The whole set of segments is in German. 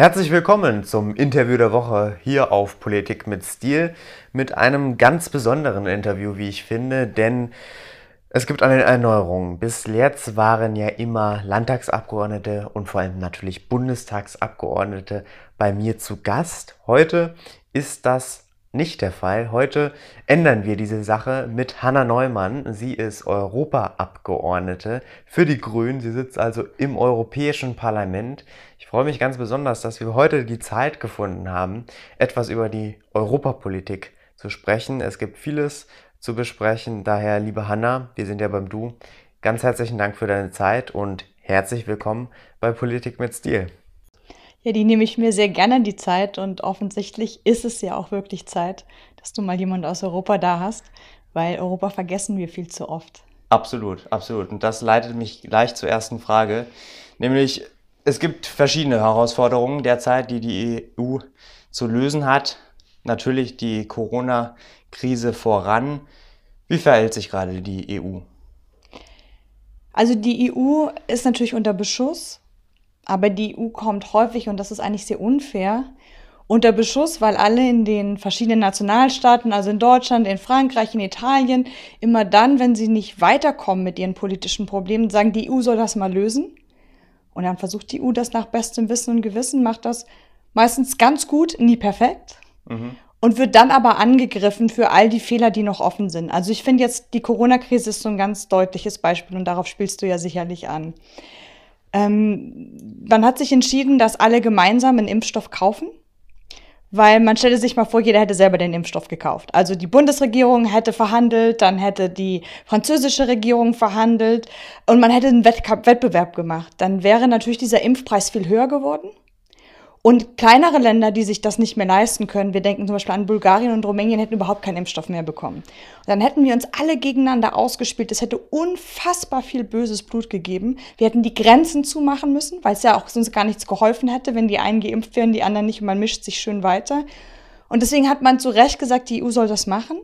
Herzlich willkommen zum Interview der Woche hier auf Politik mit Stil mit einem ganz besonderen Interview, wie ich finde, denn es gibt eine Erneuerung. Bis jetzt waren ja immer Landtagsabgeordnete und vor allem natürlich Bundestagsabgeordnete bei mir zu Gast. Heute ist das nicht der Fall. Heute ändern wir diese Sache mit Hanna Neumann. Sie ist Europaabgeordnete für die Grünen. Sie sitzt also im Europäischen Parlament. Ich freue mich ganz besonders, dass wir heute die Zeit gefunden haben, etwas über die Europapolitik zu sprechen. Es gibt vieles zu besprechen. Daher, liebe Hanna, wir sind ja beim Du. Ganz herzlichen Dank für deine Zeit und herzlich willkommen bei Politik mit Stil. Ja, die nehme ich mir sehr gerne die Zeit und offensichtlich ist es ja auch wirklich Zeit, dass du mal jemand aus Europa da hast, weil Europa vergessen wir viel zu oft. Absolut, absolut. Und das leitet mich gleich zur ersten Frage, nämlich es gibt verschiedene Herausforderungen derzeit, die die EU zu lösen hat. Natürlich die Corona-Krise voran. Wie verhält sich gerade die EU? Also die EU ist natürlich unter Beschuss aber die EU kommt häufig, und das ist eigentlich sehr unfair, unter Beschuss, weil alle in den verschiedenen Nationalstaaten, also in Deutschland, in Frankreich, in Italien, immer dann, wenn sie nicht weiterkommen mit ihren politischen Problemen, sagen, die EU soll das mal lösen. Und dann versucht die EU das nach bestem Wissen und Gewissen, macht das meistens ganz gut, nie perfekt. Mhm. Und wird dann aber angegriffen für all die Fehler, die noch offen sind. Also ich finde jetzt, die Corona-Krise ist so ein ganz deutliches Beispiel und darauf spielst du ja sicherlich an. Ähm, man hat sich entschieden, dass alle gemeinsam einen Impfstoff kaufen, weil man stelle sich mal vor, jeder hätte selber den Impfstoff gekauft. Also die Bundesregierung hätte verhandelt, dann hätte die französische Regierung verhandelt und man hätte einen Wettbewerb gemacht. Dann wäre natürlich dieser Impfpreis viel höher geworden. Und kleinere Länder, die sich das nicht mehr leisten können, wir denken zum Beispiel an Bulgarien und Rumänien, hätten überhaupt keinen Impfstoff mehr bekommen. Und dann hätten wir uns alle gegeneinander ausgespielt. Es hätte unfassbar viel böses Blut gegeben. Wir hätten die Grenzen zumachen müssen, weil es ja auch sonst gar nichts geholfen hätte, wenn die einen geimpft wären, die anderen nicht und man mischt sich schön weiter. Und deswegen hat man zu Recht gesagt, die EU soll das machen.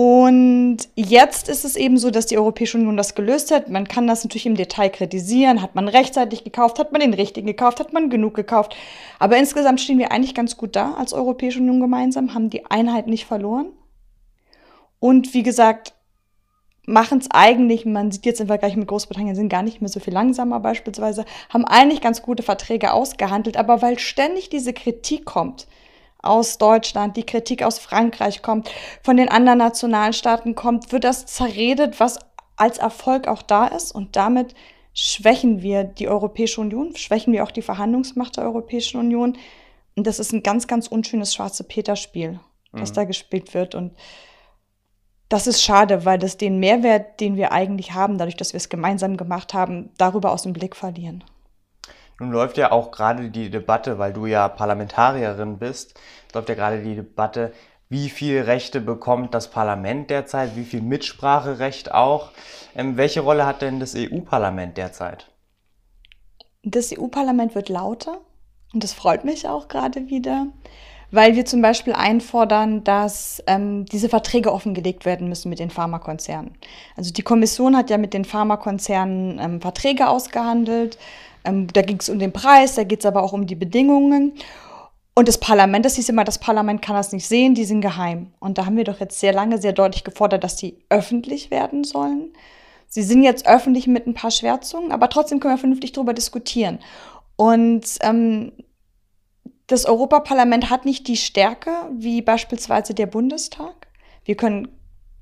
Und jetzt ist es eben so, dass die Europäische Union das gelöst hat. Man kann das natürlich im Detail kritisieren. Hat man rechtzeitig gekauft? Hat man den richtigen gekauft? Hat man genug gekauft? Aber insgesamt stehen wir eigentlich ganz gut da als Europäische Union gemeinsam, haben die Einheit nicht verloren. Und wie gesagt, machen es eigentlich, man sieht jetzt im Vergleich mit Großbritannien, sind gar nicht mehr so viel langsamer beispielsweise, haben eigentlich ganz gute Verträge ausgehandelt. Aber weil ständig diese Kritik kommt, aus Deutschland, die Kritik aus Frankreich kommt, von den anderen Nationalstaaten kommt, wird das zerredet, was als Erfolg auch da ist. Und damit schwächen wir die Europäische Union, schwächen wir auch die Verhandlungsmacht der Europäischen Union. Und das ist ein ganz, ganz unschönes schwarze Peter-Spiel, das mhm. da gespielt wird. Und das ist schade, weil das den Mehrwert, den wir eigentlich haben, dadurch, dass wir es gemeinsam gemacht haben, darüber aus dem Blick verlieren. Nun läuft ja auch gerade die Debatte, weil du ja Parlamentarierin bist, läuft ja gerade die Debatte, wie viel Rechte bekommt das Parlament derzeit, wie viel Mitspracherecht auch. Ähm, welche Rolle hat denn das EU-Parlament derzeit? Das EU-Parlament wird lauter und das freut mich auch gerade wieder, weil wir zum Beispiel einfordern, dass ähm, diese Verträge offengelegt werden müssen mit den Pharmakonzernen. Also die Kommission hat ja mit den Pharmakonzernen ähm, Verträge ausgehandelt ähm, da ging es um den Preis, da geht es aber auch um die Bedingungen. Und das Parlament, das hieß immer, das Parlament kann das nicht sehen, die sind geheim. Und da haben wir doch jetzt sehr lange, sehr deutlich gefordert, dass die öffentlich werden sollen. Sie sind jetzt öffentlich mit ein paar Schwärzungen, aber trotzdem können wir vernünftig darüber diskutieren. Und ähm, das Europaparlament hat nicht die Stärke wie beispielsweise der Bundestag. Wir können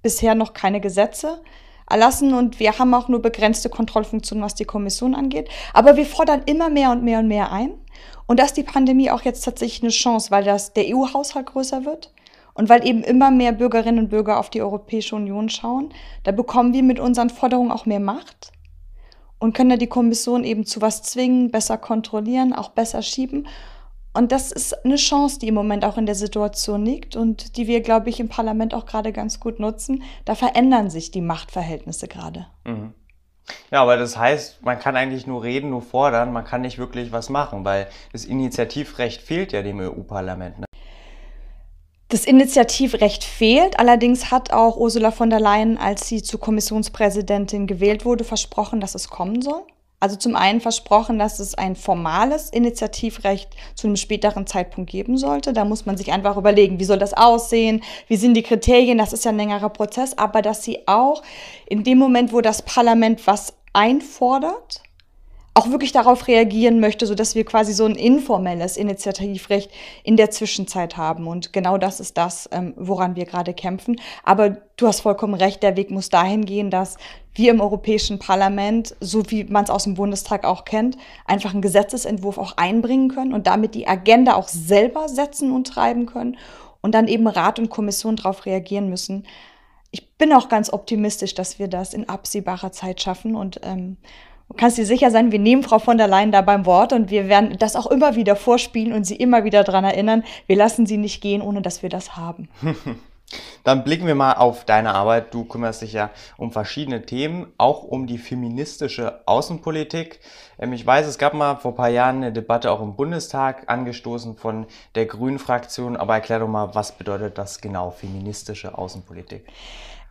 bisher noch keine Gesetze erlassen und wir haben auch nur begrenzte Kontrollfunktionen, was die Kommission angeht. Aber wir fordern immer mehr und mehr und mehr ein. Und dass die Pandemie auch jetzt tatsächlich eine Chance, weil das, der EU-Haushalt größer wird und weil eben immer mehr Bürgerinnen und Bürger auf die Europäische Union schauen, da bekommen wir mit unseren Forderungen auch mehr Macht und können da die Kommission eben zu was zwingen, besser kontrollieren, auch besser schieben. Und das ist eine Chance, die im Moment auch in der Situation liegt und die wir, glaube ich, im Parlament auch gerade ganz gut nutzen. Da verändern sich die Machtverhältnisse gerade. Mhm. Ja, aber das heißt, man kann eigentlich nur reden, nur fordern, man kann nicht wirklich was machen, weil das Initiativrecht fehlt ja dem EU-Parlament. Ne? Das Initiativrecht fehlt. Allerdings hat auch Ursula von der Leyen, als sie zur Kommissionspräsidentin gewählt wurde, versprochen, dass es kommen soll. Also zum einen versprochen, dass es ein formales Initiativrecht zu einem späteren Zeitpunkt geben sollte. Da muss man sich einfach überlegen, wie soll das aussehen, wie sind die Kriterien, das ist ja ein längerer Prozess, aber dass sie auch in dem Moment, wo das Parlament was einfordert, auch wirklich darauf reagieren möchte, sodass wir quasi so ein informelles Initiativrecht in der Zwischenzeit haben. Und genau das ist das, ähm, woran wir gerade kämpfen. Aber du hast vollkommen recht, der Weg muss dahin gehen, dass wir im Europäischen Parlament, so wie man es aus dem Bundestag auch kennt, einfach einen Gesetzesentwurf auch einbringen können und damit die Agenda auch selber setzen und treiben können und dann eben Rat und Kommission darauf reagieren müssen. Ich bin auch ganz optimistisch, dass wir das in absehbarer Zeit schaffen und ähm, Du kannst dir sicher sein, wir nehmen Frau von der Leyen da beim Wort und wir werden das auch immer wieder vorspielen und sie immer wieder daran erinnern. Wir lassen sie nicht gehen, ohne dass wir das haben. Dann blicken wir mal auf deine Arbeit. Du kümmerst dich ja um verschiedene Themen, auch um die feministische Außenpolitik. Ähm, ich weiß, es gab mal vor ein paar Jahren eine Debatte auch im Bundestag angestoßen von der Grünen Fraktion. Aber erklär doch mal, was bedeutet das genau, feministische Außenpolitik?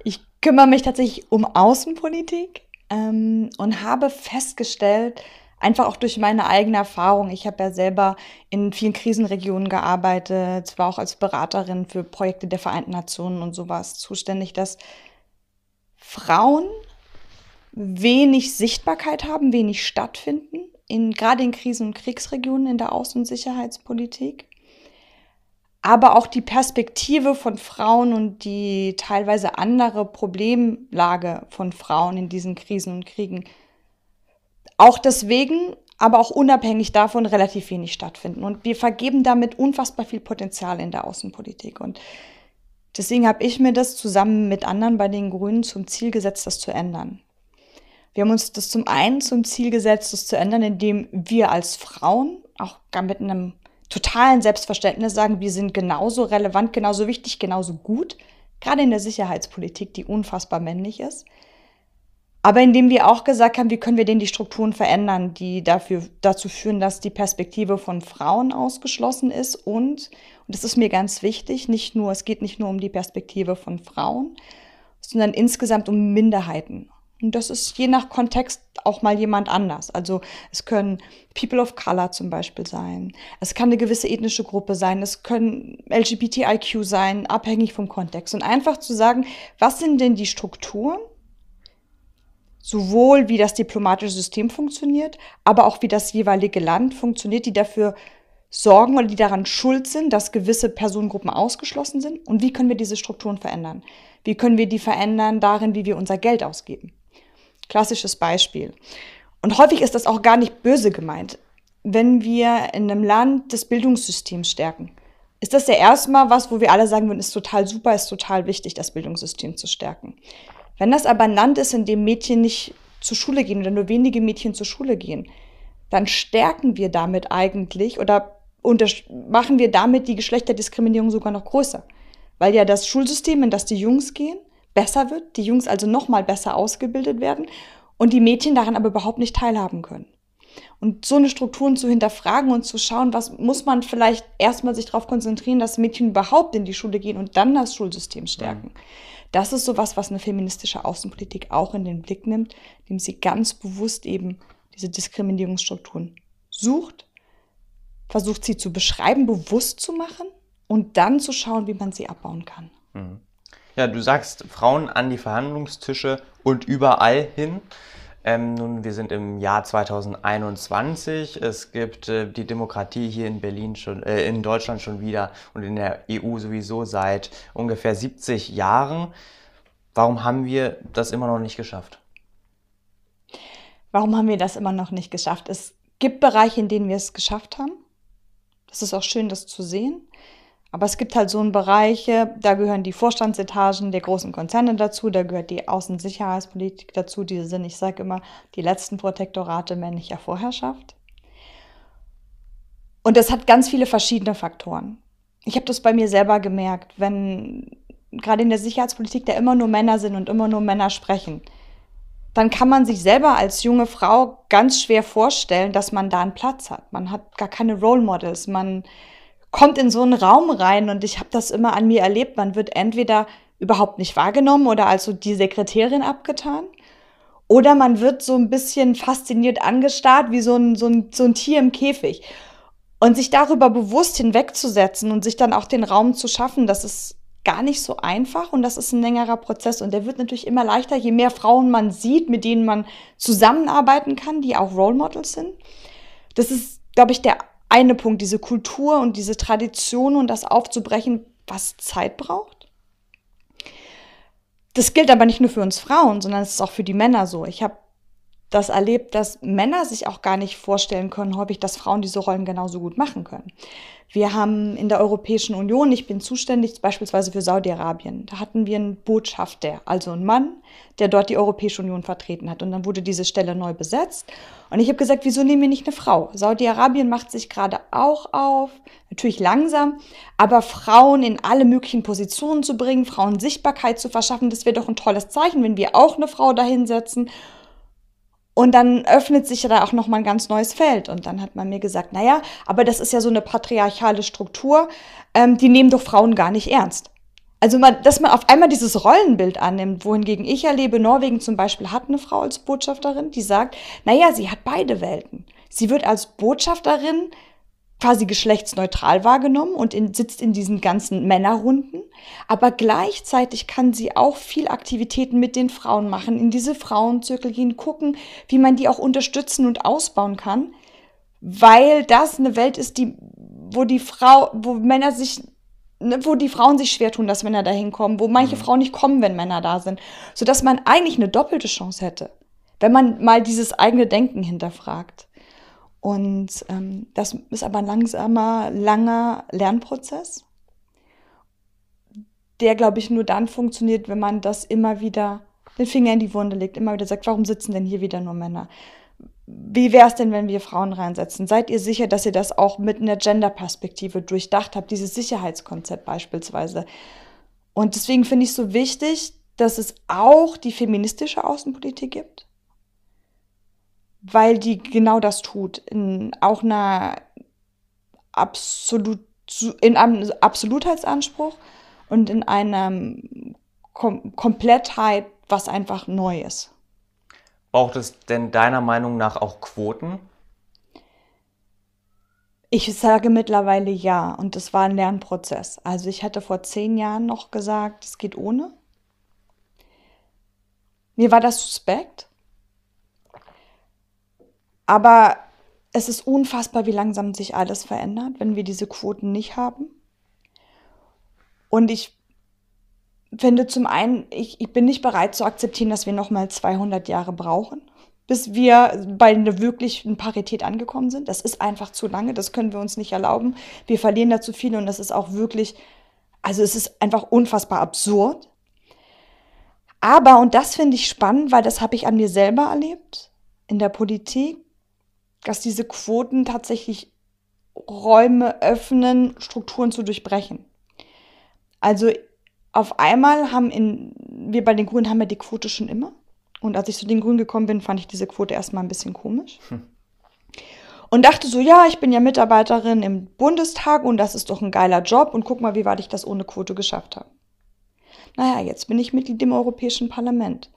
Ich kümmere mich tatsächlich um Außenpolitik ähm, und habe festgestellt, einfach auch durch meine eigene Erfahrung, ich habe ja selber in vielen Krisenregionen gearbeitet, zwar auch als Beraterin für Projekte der Vereinten Nationen und sowas zuständig, dass Frauen wenig Sichtbarkeit haben, wenig stattfinden, in, gerade in Krisen- und Kriegsregionen in der Außen- und Sicherheitspolitik aber auch die Perspektive von Frauen und die teilweise andere Problemlage von Frauen in diesen Krisen und Kriegen auch deswegen, aber auch unabhängig davon relativ wenig stattfinden. Und wir vergeben damit unfassbar viel Potenzial in der Außenpolitik. Und deswegen habe ich mir das zusammen mit anderen bei den Grünen zum Ziel gesetzt, das zu ändern. Wir haben uns das zum einen zum Ziel gesetzt, das zu ändern, indem wir als Frauen, auch gar mit einem totalen Selbstverständnis sagen, wir sind genauso relevant, genauso wichtig, genauso gut, gerade in der Sicherheitspolitik, die unfassbar männlich ist. Aber indem wir auch gesagt haben, wie können wir denn die Strukturen verändern, die dafür, dazu führen, dass die Perspektive von Frauen ausgeschlossen ist und, und das ist mir ganz wichtig, nicht nur, es geht nicht nur um die Perspektive von Frauen, sondern insgesamt um Minderheiten. Und das ist je nach Kontext auch mal jemand anders. Also es können People of Color zum Beispiel sein. Es kann eine gewisse ethnische Gruppe sein. Es können LGBTIQ sein, abhängig vom Kontext. Und einfach zu sagen, was sind denn die Strukturen, sowohl wie das diplomatische System funktioniert, aber auch wie das jeweilige Land funktioniert, die dafür sorgen oder die daran schuld sind, dass gewisse Personengruppen ausgeschlossen sind. Und wie können wir diese Strukturen verändern? Wie können wir die verändern darin, wie wir unser Geld ausgeben? Klassisches Beispiel. Und häufig ist das auch gar nicht böse gemeint. Wenn wir in einem Land das Bildungssystem stärken, ist das ja erstmal was, wo wir alle sagen würden, ist total super, ist total wichtig, das Bildungssystem zu stärken. Wenn das aber ein Land ist, in dem Mädchen nicht zur Schule gehen oder nur wenige Mädchen zur Schule gehen, dann stärken wir damit eigentlich oder machen wir damit die Geschlechterdiskriminierung sogar noch größer. Weil ja das Schulsystem, in das die Jungs gehen, besser wird, die Jungs also noch mal besser ausgebildet werden und die Mädchen daran aber überhaupt nicht teilhaben können. Und so eine Strukturen zu hinterfragen und zu schauen, was muss man vielleicht erstmal sich darauf konzentrieren, dass Mädchen überhaupt in die Schule gehen und dann das Schulsystem stärken. Mhm. Das ist sowas, was eine feministische Außenpolitik auch in den Blick nimmt, indem sie ganz bewusst eben diese Diskriminierungsstrukturen sucht, versucht sie zu beschreiben, bewusst zu machen und dann zu schauen, wie man sie abbauen kann. Mhm. Ja, du sagst Frauen an die Verhandlungstische und überall hin. Ähm, nun, wir sind im Jahr 2021. Es gibt äh, die Demokratie hier in Berlin schon, äh, in Deutschland schon wieder und in der EU sowieso seit ungefähr 70 Jahren. Warum haben wir das immer noch nicht geschafft? Warum haben wir das immer noch nicht geschafft? Es gibt Bereiche, in denen wir es geschafft haben. Das ist auch schön, das zu sehen. Aber es gibt halt so Bereiche, da gehören die Vorstandsetagen der großen Konzerne dazu, da gehört die Außensicherheitspolitik dazu, die sind, ich sage immer, die letzten Protektorate männlicher Vorherrschaft. Und das hat ganz viele verschiedene Faktoren. Ich habe das bei mir selber gemerkt, wenn gerade in der Sicherheitspolitik da immer nur Männer sind und immer nur Männer sprechen, dann kann man sich selber als junge Frau ganz schwer vorstellen, dass man da einen Platz hat. Man hat gar keine Role Models, man kommt in so einen Raum rein und ich habe das immer an mir erlebt. Man wird entweder überhaupt nicht wahrgenommen oder als so die Sekretärin abgetan. Oder man wird so ein bisschen fasziniert angestarrt wie so ein, so ein, so ein Tier im Käfig. Und sich darüber bewusst hinwegzusetzen und sich dann auch den Raum zu schaffen, das ist gar nicht so einfach und das ist ein längerer Prozess und der wird natürlich immer leichter, je mehr Frauen man sieht, mit denen man zusammenarbeiten kann, die auch Role Models sind. Das ist, glaube ich, der eine Punkt, diese Kultur und diese Tradition und das aufzubrechen, was Zeit braucht. Das gilt aber nicht nur für uns Frauen, sondern es ist auch für die Männer so. Ich habe das erlebt, dass Männer sich auch gar nicht vorstellen können, häufig, dass Frauen diese Rollen genauso gut machen können. Wir haben in der Europäischen Union, ich bin zuständig beispielsweise für Saudi-Arabien, da hatten wir einen Botschafter, also einen Mann, der dort die Europäische Union vertreten hat. Und dann wurde diese Stelle neu besetzt. Und ich habe gesagt, wieso nehmen wir nicht eine Frau? Saudi-Arabien macht sich gerade auch auf, natürlich langsam, aber Frauen in alle möglichen Positionen zu bringen, Frauen Sichtbarkeit zu verschaffen, das wäre doch ein tolles Zeichen, wenn wir auch eine Frau dahinsetzen. Und dann öffnet sich da auch noch mal ein ganz neues Feld. Und dann hat man mir gesagt, naja, aber das ist ja so eine patriarchale Struktur, ähm, die nehmen doch Frauen gar nicht ernst. Also, man, dass man auf einmal dieses Rollenbild annimmt, wohingegen ich erlebe, Norwegen zum Beispiel hat eine Frau als Botschafterin, die sagt, naja, sie hat beide Welten. Sie wird als Botschafterin quasi geschlechtsneutral wahrgenommen und in, sitzt in diesen ganzen Männerrunden. Aber gleichzeitig kann sie auch viel Aktivitäten mit den Frauen machen, in diese Frauenzirkel gehen, gucken, wie man die auch unterstützen und ausbauen kann, weil das eine Welt ist, die, wo die Frau, wo Männer sich ne, wo die Frauen sich schwer tun, dass Männer da hinkommen, wo manche mhm. Frauen nicht kommen, wenn Männer da sind, sodass man eigentlich eine doppelte Chance hätte, wenn man mal dieses eigene Denken hinterfragt. Und ähm, das ist aber ein langsamer, langer Lernprozess, der, glaube ich, nur dann funktioniert, wenn man das immer wieder den Finger in die Wunde legt, immer wieder sagt, warum sitzen denn hier wieder nur Männer? Wie wäre es denn, wenn wir Frauen reinsetzen? Seid ihr sicher, dass ihr das auch mit einer Gender-Perspektive durchdacht habt, dieses Sicherheitskonzept beispielsweise? Und deswegen finde ich es so wichtig, dass es auch die feministische Außenpolitik gibt, weil die genau das tut. In auch einer absolut, in einem Absolutheitsanspruch und in einer Kom Komplettheit, was einfach neu ist. Braucht es denn deiner Meinung nach auch Quoten? Ich sage mittlerweile ja und das war ein Lernprozess. Also ich hatte vor zehn Jahren noch gesagt, es geht ohne. Mir war das suspekt. Aber es ist unfassbar, wie langsam sich alles verändert, wenn wir diese Quoten nicht haben. Und ich finde zum einen, ich, ich bin nicht bereit zu akzeptieren, dass wir nochmal 200 Jahre brauchen, bis wir bei einer wirklichen Parität angekommen sind. Das ist einfach zu lange, das können wir uns nicht erlauben. Wir verlieren da zu viel und das ist auch wirklich, also es ist einfach unfassbar absurd. Aber, und das finde ich spannend, weil das habe ich an mir selber erlebt, in der Politik, dass diese Quoten tatsächlich Räume öffnen, Strukturen zu durchbrechen. Also auf einmal haben in, wir bei den Grünen haben ja die Quote schon immer. Und als ich zu den Grünen gekommen bin, fand ich diese Quote erstmal ein bisschen komisch. Hm. Und dachte so, ja, ich bin ja Mitarbeiterin im Bundestag und das ist doch ein geiler Job und guck mal, wie weit ich das ohne Quote geschafft habe. Naja, jetzt bin ich Mitglied im Europäischen Parlament.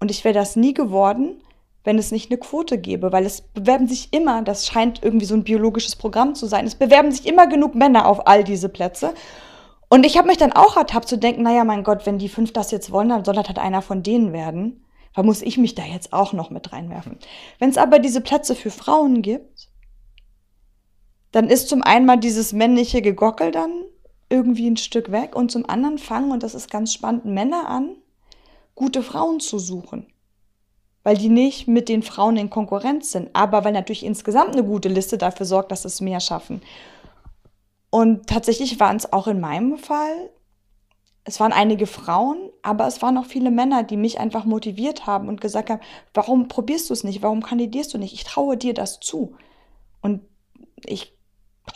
Und ich wäre das nie geworden, wenn es nicht eine Quote gäbe, weil es bewerben sich immer, das scheint irgendwie so ein biologisches Programm zu sein, es bewerben sich immer genug Männer auf all diese Plätze. Und ich habe mich dann auch ertappt zu denken, naja, mein Gott, wenn die fünf das jetzt wollen, dann soll das halt einer von denen werden. Da muss ich mich da jetzt auch noch mit reinwerfen. Wenn es aber diese Plätze für Frauen gibt, dann ist zum einen mal dieses männliche Gegockel dann irgendwie ein Stück weg und zum anderen fangen, und das ist ganz spannend, Männer an, gute Frauen zu suchen weil die nicht mit den Frauen in Konkurrenz sind, aber weil natürlich insgesamt eine gute Liste dafür sorgt, dass es mehr schaffen. Und tatsächlich waren es auch in meinem Fall, es waren einige Frauen, aber es waren auch viele Männer, die mich einfach motiviert haben und gesagt haben, warum probierst du es nicht? Warum kandidierst du nicht? Ich traue dir das zu. Und ich,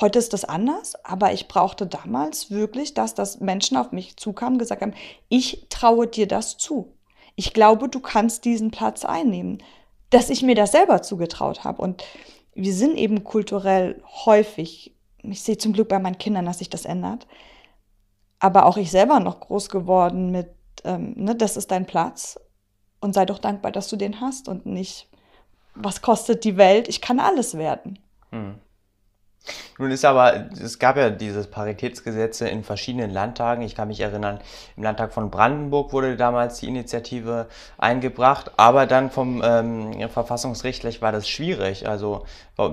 heute ist das anders, aber ich brauchte damals wirklich, dass das Menschen auf mich zukamen gesagt haben, ich traue dir das zu ich glaube, du kannst diesen Platz einnehmen. Dass ich mir das selber zugetraut habe. Und wir sind eben kulturell häufig, ich sehe zum Glück bei meinen Kindern, dass sich das ändert, aber auch ich selber noch groß geworden mit, ähm, ne, das ist dein Platz. Und sei doch dankbar, dass du den hast und nicht, was kostet die Welt? Ich kann alles werden. Hm. Nun ist aber, es gab ja diese Paritätsgesetze in verschiedenen Landtagen. Ich kann mich erinnern, im Landtag von Brandenburg wurde damals die Initiative eingebracht, aber dann vom ähm, verfassungsrechtlich war das schwierig. Also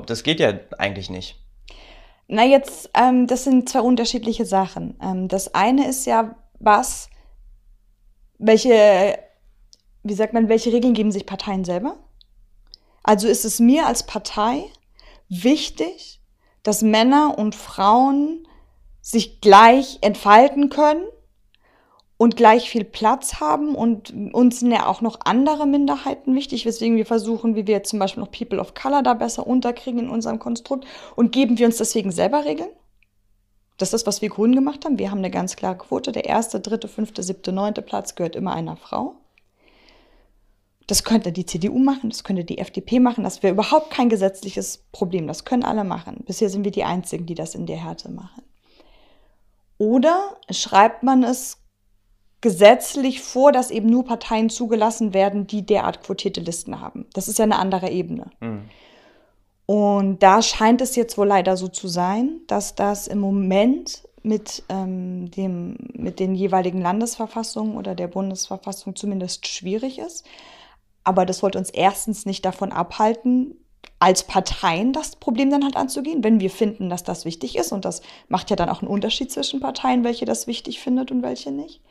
das geht ja eigentlich nicht. Na jetzt, ähm, das sind zwei unterschiedliche Sachen. Ähm, das eine ist ja, was, welche, wie sagt man, welche Regeln geben sich Parteien selber? Also ist es mir als Partei wichtig, dass Männer und Frauen sich gleich entfalten können und gleich viel Platz haben und uns sind ja auch noch andere Minderheiten wichtig, weswegen wir versuchen, wie wir zum Beispiel noch People of Color da besser unterkriegen in unserem Konstrukt und geben wir uns deswegen selber Regeln? Das ist das, was wir Grünen gemacht haben. Wir haben eine ganz klare Quote. Der erste, dritte, fünfte, siebte, neunte Platz gehört immer einer Frau. Das könnte die CDU machen, das könnte die FDP machen. Das wäre überhaupt kein gesetzliches Problem. Das können alle machen. Bisher sind wir die Einzigen, die das in der Härte machen. Oder schreibt man es gesetzlich vor, dass eben nur Parteien zugelassen werden, die derart quotierte Listen haben. Das ist ja eine andere Ebene. Mhm. Und da scheint es jetzt wohl leider so zu sein, dass das im Moment mit, ähm, dem, mit den jeweiligen Landesverfassungen oder der Bundesverfassung zumindest schwierig ist. Aber das sollte uns erstens nicht davon abhalten, als Parteien das Problem dann halt anzugehen, wenn wir finden, dass das wichtig ist. Und das macht ja dann auch einen Unterschied zwischen Parteien, welche das wichtig findet und welche nicht.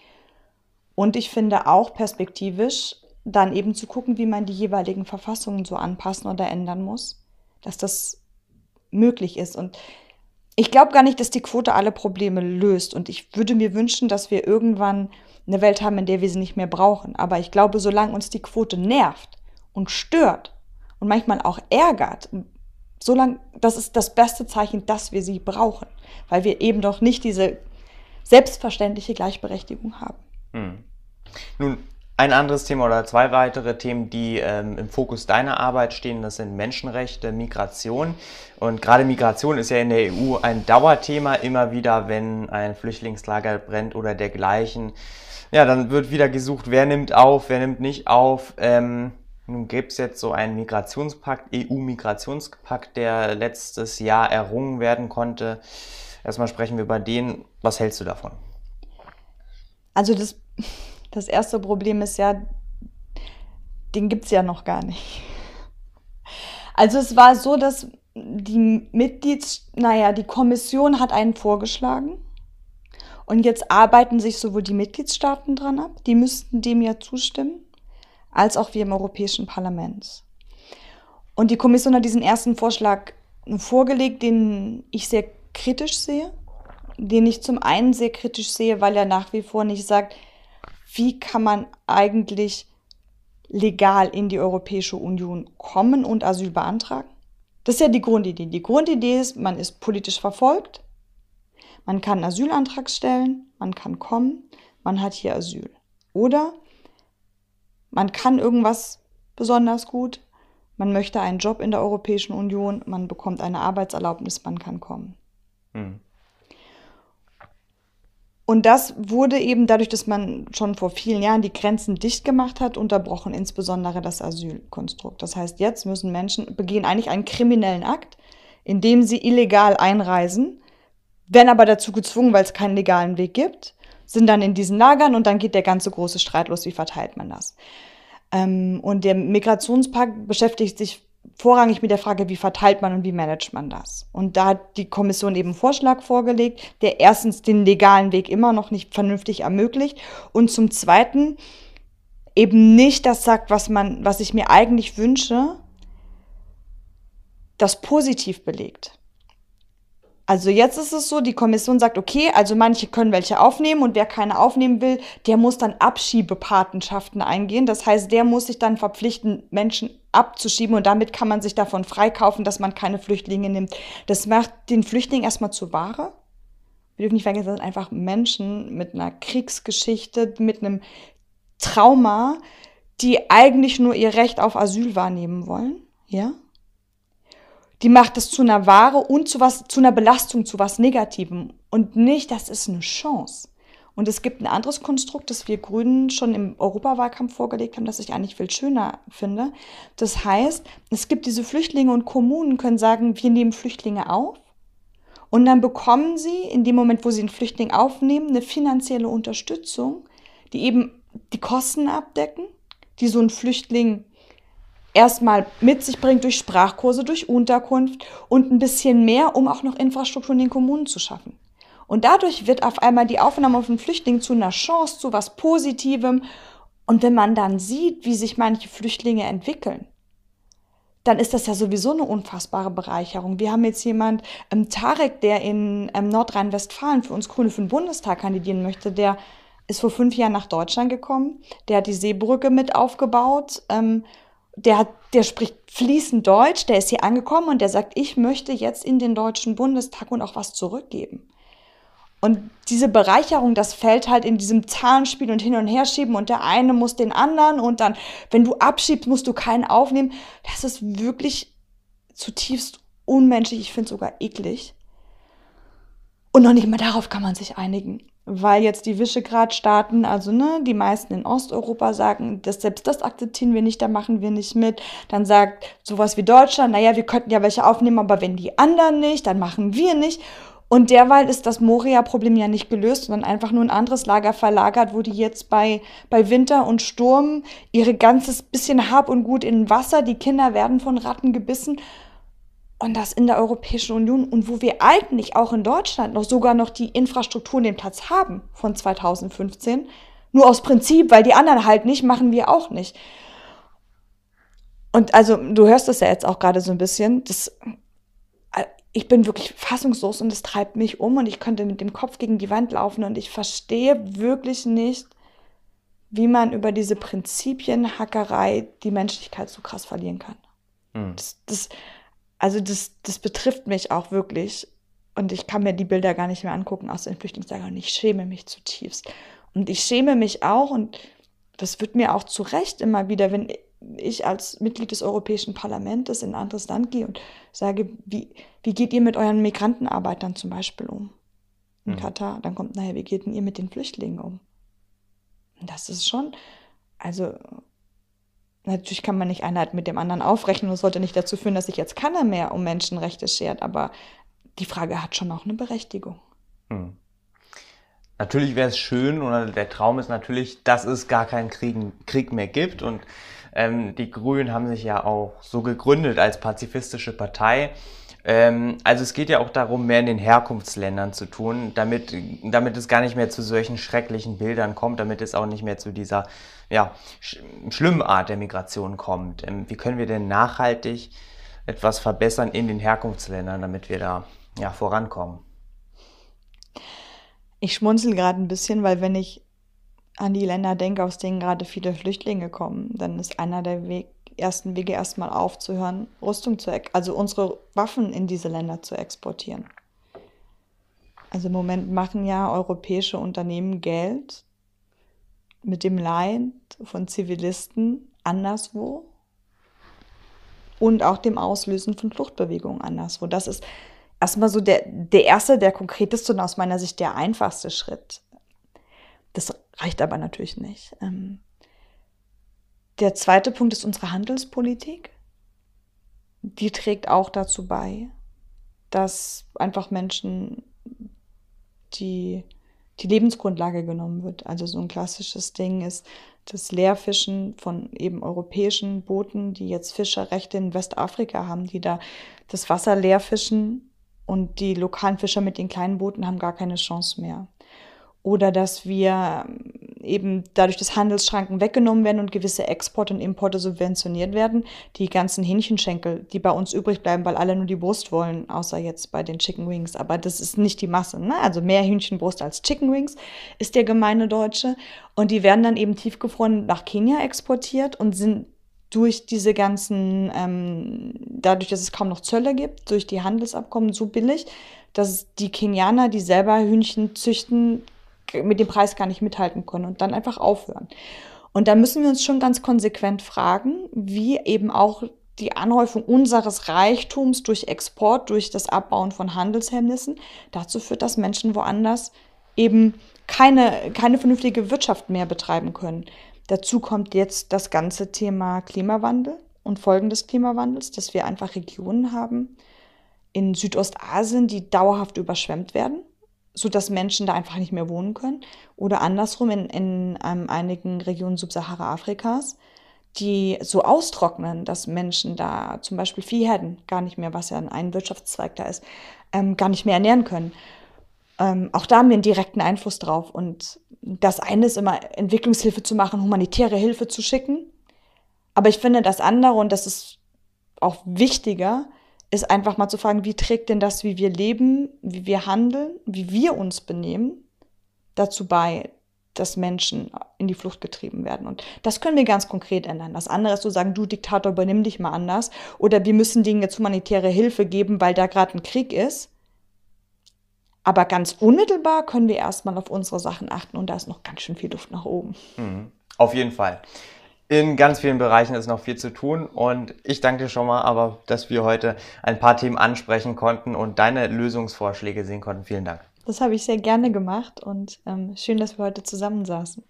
Und ich finde auch perspektivisch dann eben zu gucken, wie man die jeweiligen Verfassungen so anpassen oder ändern muss, dass das möglich ist. Und ich glaube gar nicht, dass die Quote alle Probleme löst. Und ich würde mir wünschen, dass wir irgendwann eine Welt haben, in der wir sie nicht mehr brauchen. Aber ich glaube, solange uns die Quote nervt und stört und manchmal auch ärgert, solange, das ist das beste Zeichen, dass wir sie brauchen, weil wir eben doch nicht diese selbstverständliche Gleichberechtigung haben. Hm. Nun, ein anderes Thema oder zwei weitere Themen, die ähm, im Fokus deiner Arbeit stehen, das sind Menschenrechte, Migration. Und gerade Migration ist ja in der EU ein Dauerthema, immer wieder, wenn ein Flüchtlingslager brennt oder dergleichen ja, dann wird wieder gesucht, wer nimmt auf, wer nimmt nicht auf. Ähm, nun gibt es jetzt so einen Migrationspakt, EU-Migrationspakt, der letztes Jahr errungen werden konnte. Erstmal sprechen wir über den. Was hältst du davon? Also das, das erste Problem ist ja, den gibt es ja noch gar nicht. Also es war so, dass die Mitglieds, naja, die Kommission hat einen vorgeschlagen und jetzt arbeiten sich sowohl die Mitgliedstaaten dran ab, die müssten dem ja zustimmen, als auch wir im Europäischen Parlament. Und die Kommission hat diesen ersten Vorschlag vorgelegt, den ich sehr kritisch sehe, den ich zum einen sehr kritisch sehe, weil er nach wie vor nicht sagt, wie kann man eigentlich legal in die Europäische Union kommen und Asyl beantragen. Das ist ja die Grundidee. Die Grundidee ist, man ist politisch verfolgt, man kann einen Asylantrag stellen, man kann kommen, man hat hier Asyl. Oder man kann irgendwas besonders gut, man möchte einen Job in der Europäischen Union, man bekommt eine Arbeitserlaubnis, man kann kommen. Hm. Und das wurde eben dadurch, dass man schon vor vielen Jahren die Grenzen dicht gemacht hat, unterbrochen, insbesondere das Asylkonstrukt. Das heißt, jetzt müssen Menschen begehen eigentlich einen kriminellen Akt, indem sie illegal einreisen werden aber dazu gezwungen, weil es keinen legalen Weg gibt, sind dann in diesen Lagern und dann geht der ganze große Streit los, wie verteilt man das. Ähm, und der Migrationspakt beschäftigt sich vorrangig mit der Frage, wie verteilt man und wie managt man das. Und da hat die Kommission eben einen Vorschlag vorgelegt, der erstens den legalen Weg immer noch nicht vernünftig ermöglicht und zum Zweiten eben nicht das sagt, was man, was ich mir eigentlich wünsche, das positiv belegt. Also jetzt ist es so, die Kommission sagt, okay, also manche können welche aufnehmen und wer keine aufnehmen will, der muss dann Abschiebepatenschaften eingehen. Das heißt, der muss sich dann verpflichten, Menschen abzuschieben und damit kann man sich davon freikaufen, dass man keine Flüchtlinge nimmt. Das macht den Flüchtling erstmal zu Ware. Wir dürfen nicht vergessen, das sind einfach Menschen mit einer Kriegsgeschichte, mit einem Trauma, die eigentlich nur ihr Recht auf Asyl wahrnehmen wollen. Ja? Die macht es zu einer Ware und zu was, zu einer Belastung, zu was Negativem. Und nicht, das ist eine Chance. Und es gibt ein anderes Konstrukt, das wir Grünen schon im Europawahlkampf vorgelegt haben, das ich eigentlich viel schöner finde. Das heißt, es gibt diese Flüchtlinge und Kommunen können sagen, wir nehmen Flüchtlinge auf. Und dann bekommen sie in dem Moment, wo sie einen Flüchtling aufnehmen, eine finanzielle Unterstützung, die eben die Kosten abdecken, die so ein Flüchtling erstmal mit sich bringt durch Sprachkurse, durch Unterkunft und ein bisschen mehr, um auch noch Infrastruktur in den Kommunen zu schaffen. Und dadurch wird auf einmal die Aufnahme von Flüchtlingen zu einer Chance, zu was Positivem. Und wenn man dann sieht, wie sich manche Flüchtlinge entwickeln, dann ist das ja sowieso eine unfassbare Bereicherung. Wir haben jetzt jemand, ähm, Tarek, der in ähm, Nordrhein-Westfalen für uns Grüne für den Bundestag kandidieren möchte, der ist vor fünf Jahren nach Deutschland gekommen, der hat die Seebrücke mit aufgebaut, ähm, der, hat, der spricht fließend Deutsch, der ist hier angekommen und der sagt, ich möchte jetzt in den Deutschen Bundestag und auch was zurückgeben. Und diese Bereicherung, das fällt halt in diesem Zahnspiel und hin und her schieben und der eine muss den anderen und dann, wenn du abschiebst, musst du keinen aufnehmen. Das ist wirklich zutiefst unmenschlich. Ich finde es sogar eklig. Und noch nicht mal darauf kann man sich einigen. Weil jetzt die Visegrad-Staaten, also ne, die meisten in Osteuropa sagen, dass selbst das akzeptieren wir nicht, da machen wir nicht mit. Dann sagt sowas wie Deutschland, naja, wir könnten ja welche aufnehmen, aber wenn die anderen nicht, dann machen wir nicht. Und derweil ist das Moria-Problem ja nicht gelöst, sondern einfach nur ein anderes Lager verlagert, wo die jetzt bei, bei Winter und Sturm ihre ganzes bisschen Hab und Gut in Wasser, die Kinder werden von Ratten gebissen. Und das in der Europäischen Union und wo wir eigentlich auch in Deutschland noch sogar noch die Infrastruktur den Platz haben von 2015. Nur aus Prinzip, weil die anderen halt nicht, machen wir auch nicht. Und also, du hörst es ja jetzt auch gerade so ein bisschen. Das ich bin wirklich fassungslos und es treibt mich um und ich könnte mit dem Kopf gegen die Wand laufen und ich verstehe wirklich nicht, wie man über diese Prinzipienhackerei die Menschlichkeit so krass verlieren kann. Mhm. Das, das, also das, das betrifft mich auch wirklich und ich kann mir die Bilder gar nicht mehr angucken aus den Flüchtlingslagern und ich schäme mich zutiefst. Und ich schäme mich auch und das wird mir auch zu Recht immer wieder, wenn ich als Mitglied des Europäischen Parlaments in ein anderes Land gehe und sage, wie, wie geht ihr mit euren Migrantenarbeitern zum Beispiel um in mhm. Katar? Dann kommt nachher, wie geht denn ihr mit den Flüchtlingen um? Und das ist schon, also natürlich kann man nicht Einheit mit dem anderen aufrechnen und es sollte nicht dazu führen, dass sich jetzt keiner mehr um Menschenrechte schert, aber die Frage hat schon auch eine Berechtigung. Mhm. Natürlich wäre es schön oder der Traum ist natürlich, dass es gar keinen Krieg, Krieg mehr gibt und ähm, die Grünen haben sich ja auch so gegründet als pazifistische Partei. Ähm, also es geht ja auch darum, mehr in den Herkunftsländern zu tun, damit, damit es gar nicht mehr zu solchen schrecklichen Bildern kommt, damit es auch nicht mehr zu dieser ja, sch schlimmen Art der Migration kommt. Ähm, wie können wir denn nachhaltig etwas verbessern in den Herkunftsländern, damit wir da ja, vorankommen? Ich schmunzel gerade ein bisschen, weil wenn ich an die Länder denke, aus denen gerade viele Flüchtlinge kommen, dann ist einer der Weg, ersten Wege erstmal aufzuhören, Rüstung zu, also unsere Waffen in diese Länder zu exportieren. Also im Moment machen ja europäische Unternehmen Geld mit dem Leid von Zivilisten anderswo und auch dem Auslösen von Fluchtbewegungen anderswo. Das ist erstmal so der, der erste, der konkreteste und aus meiner Sicht der einfachste Schritt. Das reicht aber natürlich nicht. Der zweite Punkt ist unsere Handelspolitik. Die trägt auch dazu bei, dass einfach Menschen die, die Lebensgrundlage genommen wird. Also so ein klassisches Ding ist das Leerfischen von eben europäischen Booten, die jetzt Fischerrechte in Westafrika haben, die da das Wasser leerfischen und die lokalen Fischer mit den kleinen Booten haben gar keine Chance mehr oder dass wir eben dadurch, dass Handelsschranken weggenommen werden und gewisse Exporte und Importe subventioniert werden, die ganzen Hähnchenschenkel, die bei uns übrig bleiben, weil alle nur die Brust wollen, außer jetzt bei den Chicken Wings. Aber das ist nicht die Masse. Ne? Also mehr Hühnchenbrust als Chicken Wings ist der gemeine Deutsche. Und die werden dann eben tiefgefroren nach Kenia exportiert und sind durch diese ganzen, ähm, dadurch, dass es kaum noch Zölle gibt, durch die Handelsabkommen so billig, dass die Kenianer, die selber Hühnchen züchten, mit dem Preis gar nicht mithalten können und dann einfach aufhören. Und da müssen wir uns schon ganz konsequent fragen, wie eben auch die Anhäufung unseres Reichtums durch Export, durch das Abbauen von Handelshemmnissen dazu führt, dass Menschen woanders eben keine, keine vernünftige Wirtschaft mehr betreiben können. Dazu kommt jetzt das ganze Thema Klimawandel und Folgen des Klimawandels, dass wir einfach Regionen haben in Südostasien, die dauerhaft überschwemmt werden, sodass Menschen da einfach nicht mehr wohnen können. Oder andersrum in, in ähm, einigen Regionen Subsahara-Afrikas, die so austrocknen, dass Menschen da zum Beispiel Viehherden gar nicht mehr, was ja ein Wirtschaftszweig da ist, ähm, gar nicht mehr ernähren können. Ähm, auch da haben wir einen direkten Einfluss drauf. Und das eine ist immer, Entwicklungshilfe zu machen, humanitäre Hilfe zu schicken. Aber ich finde das andere, und das ist auch wichtiger, ist einfach mal zu fragen, wie trägt denn das, wie wir leben, wie wir handeln, wie wir uns benehmen, dazu bei, dass Menschen in die Flucht getrieben werden. Und das können wir ganz konkret ändern. Das andere ist zu sagen, du Diktator, übernimm dich mal anders. Oder wir müssen denen jetzt humanitäre Hilfe geben, weil da gerade ein Krieg ist. Aber ganz unmittelbar können wir erstmal auf unsere Sachen achten und da ist noch ganz schön viel Luft nach oben. Mhm. Auf jeden Fall. In ganz vielen Bereichen ist noch viel zu tun und ich danke dir schon mal, aber dass wir heute ein paar Themen ansprechen konnten und deine Lösungsvorschläge sehen konnten. Vielen Dank. Das habe ich sehr gerne gemacht und ähm, schön, dass wir heute zusammensaßen.